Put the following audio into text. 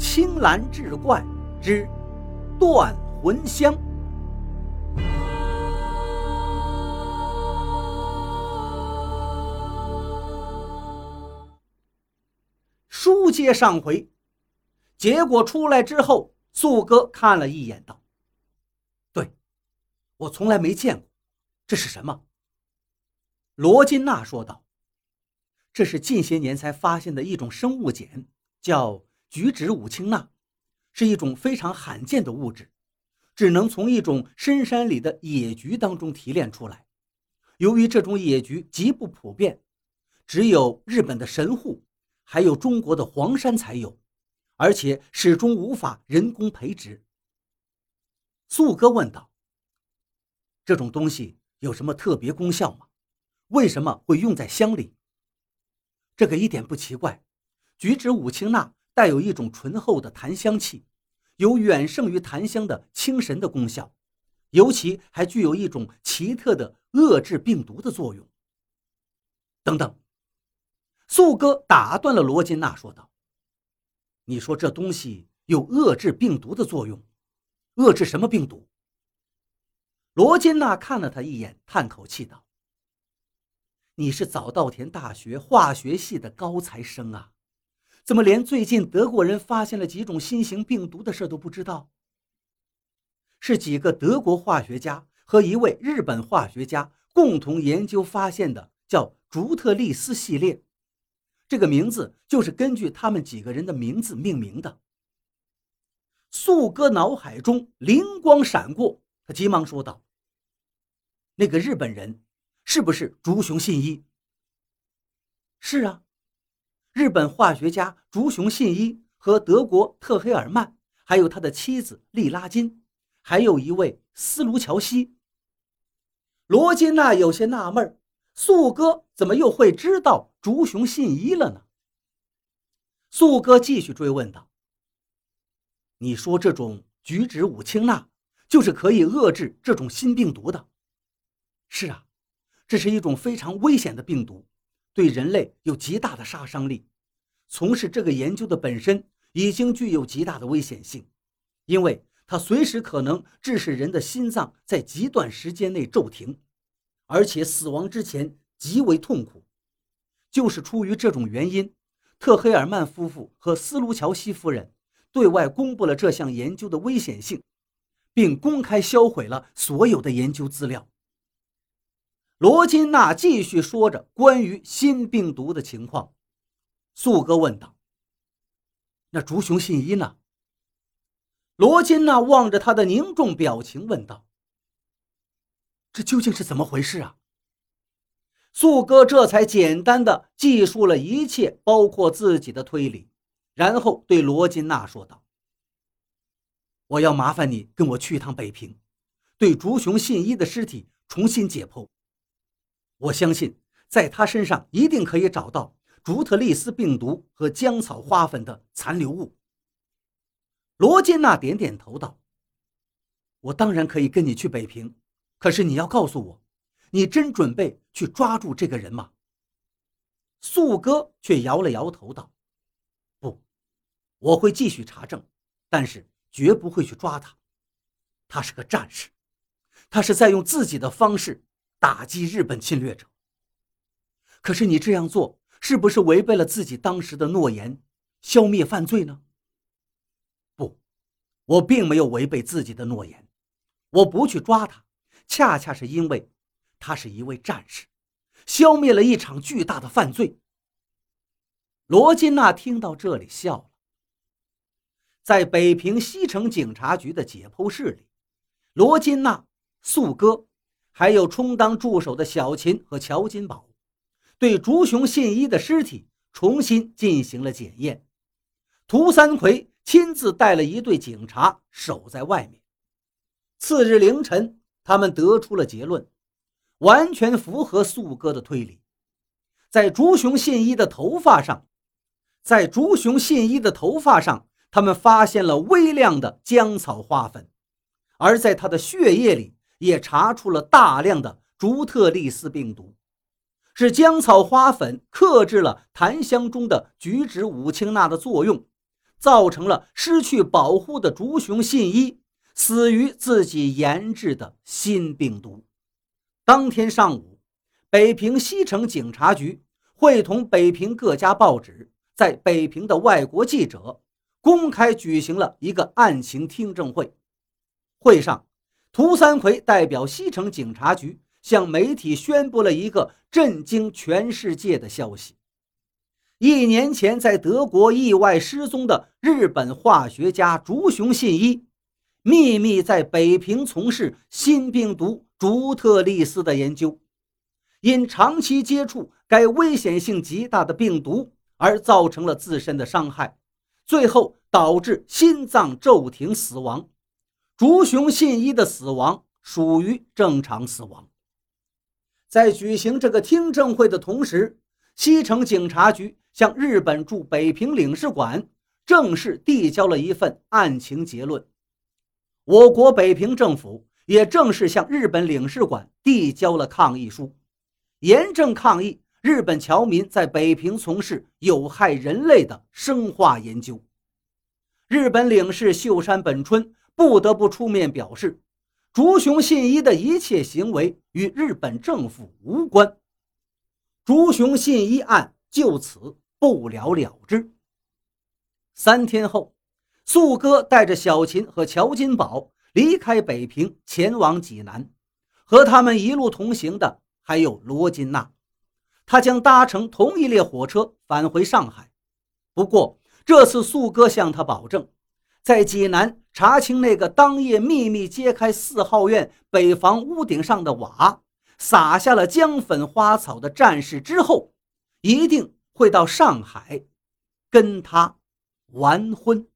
青蓝志怪之断魂香。书接上回，结果出来之后，素哥看了一眼，道：“对，我从来没见过，这是什么？”罗金娜说道：“这是近些年才发现的一种生物碱，叫菊酯五氢钠，是一种非常罕见的物质，只能从一种深山里的野菊当中提炼出来。由于这种野菊极不普遍，只有日本的神户。”还有中国的黄山才有，而且始终无法人工培植。素哥问道：“这种东西有什么特别功效吗？为什么会用在香里？”这个一点不奇怪，菊酯五氢钠带有一种醇厚的檀香气，有远胜于檀香的清神的功效，尤其还具有一种奇特的遏制病毒的作用。等等。素哥打断了罗金娜，说道：“你说这东西有遏制病毒的作用，遏制什么病毒？”罗金娜看了他一眼，叹口气道：“你是早稻田大学化学系的高材生啊，怎么连最近德国人发现了几种新型病毒的事都不知道？是几个德国化学家和一位日本化学家共同研究发现的，叫竹特利斯系列。”这个名字就是根据他们几个人的名字命名的。素哥脑海中灵光闪过，他急忙说道：“那个日本人是不是竹熊信一？”“是啊，日本化学家竹熊信一和德国特黑尔曼，还有他的妻子利拉金，还有一位斯卢乔西。”罗金娜有些纳闷素哥怎么又会知道竹熊信一了呢？素哥继续追问道：“你说这种菊酯五氢钠就是可以遏制这种新病毒的？”“是啊，这是一种非常危险的病毒，对人类有极大的杀伤力。从事这个研究的本身已经具有极大的危险性，因为它随时可能致使人的心脏在极短时间内骤停。”而且死亡之前极为痛苦，就是出于这种原因，特黑尔曼夫妇和斯卢乔西夫人对外公布了这项研究的危险性，并公开销毁了所有的研究资料。罗金娜继续说着关于新病毒的情况，素哥问道：“那竹熊信一呢？”罗金娜望着他的凝重表情问道。这究竟是怎么回事啊？素哥这才简单的记述了一切，包括自己的推理，然后对罗金娜说道：“我要麻烦你跟我去一趟北平，对竹熊信一的尸体重新解剖。我相信在他身上一定可以找到竹特利斯病毒和姜草花粉的残留物。”罗金娜点点头道：“我当然可以跟你去北平。”可是你要告诉我，你真准备去抓住这个人吗？素哥却摇了摇头道：“不，我会继续查证，但是绝不会去抓他。他是个战士，他是在用自己的方式打击日本侵略者。可是你这样做是不是违背了自己当时的诺言，消灭犯罪呢？不，我并没有违背自己的诺言，我不去抓他。”恰恰是因为他是一位战士，消灭了一场巨大的犯罪。罗金娜听到这里笑了。在北平西城警察局的解剖室里，罗金娜、素哥，还有充当助手的小秦和乔金宝，对竹熊信一的尸体重新进行了检验。涂三魁亲自带了一队警察守在外面。次日凌晨。他们得出了结论，完全符合素哥的推理。在竹熊信一的头发上，在竹熊信一的头发上，他们发现了微量的姜草花粉，而在他的血液里也查出了大量的竹特利斯病毒。是姜草花粉克制了檀香中的菊酯五氢钠的作用，造成了失去保护的竹熊信一死于自己研制的新病毒。当天上午，北平西城警察局会同北平各家报纸，在北平的外国记者公开举行了一个案情听证会。会上，涂三魁代表西城警察局向媒体宣布了一个震惊全世界的消息。一年前，在德国意外失踪的日本化学家竹熊信一，秘密在北平从事新病毒竹特利斯的研究，因长期接触该危险性极大的病毒而造成了自身的伤害，最后导致心脏骤停死亡。竹熊信一的死亡属于正常死亡。在举行这个听证会的同时，西城警察局。向日本驻北平领事馆正式递交了一份案情结论。我国北平政府也正式向日本领事馆递交了抗议书，严正抗议日本侨民在北平从事有害人类的生化研究。日本领事秀山本春不得不出面表示，竹熊信一的一切行为与日本政府无关。竹熊信一案。就此不了了之。三天后，素哥带着小琴和乔金宝离开北平，前往济南。和他们一路同行的还有罗金娜，他将搭乘同一列火车返回上海。不过，这次素哥向他保证，在济南查清那个当夜秘密揭开四号院北房屋顶上的瓦，撒下了姜粉花草的战士之后。一定会到上海，跟他完婚。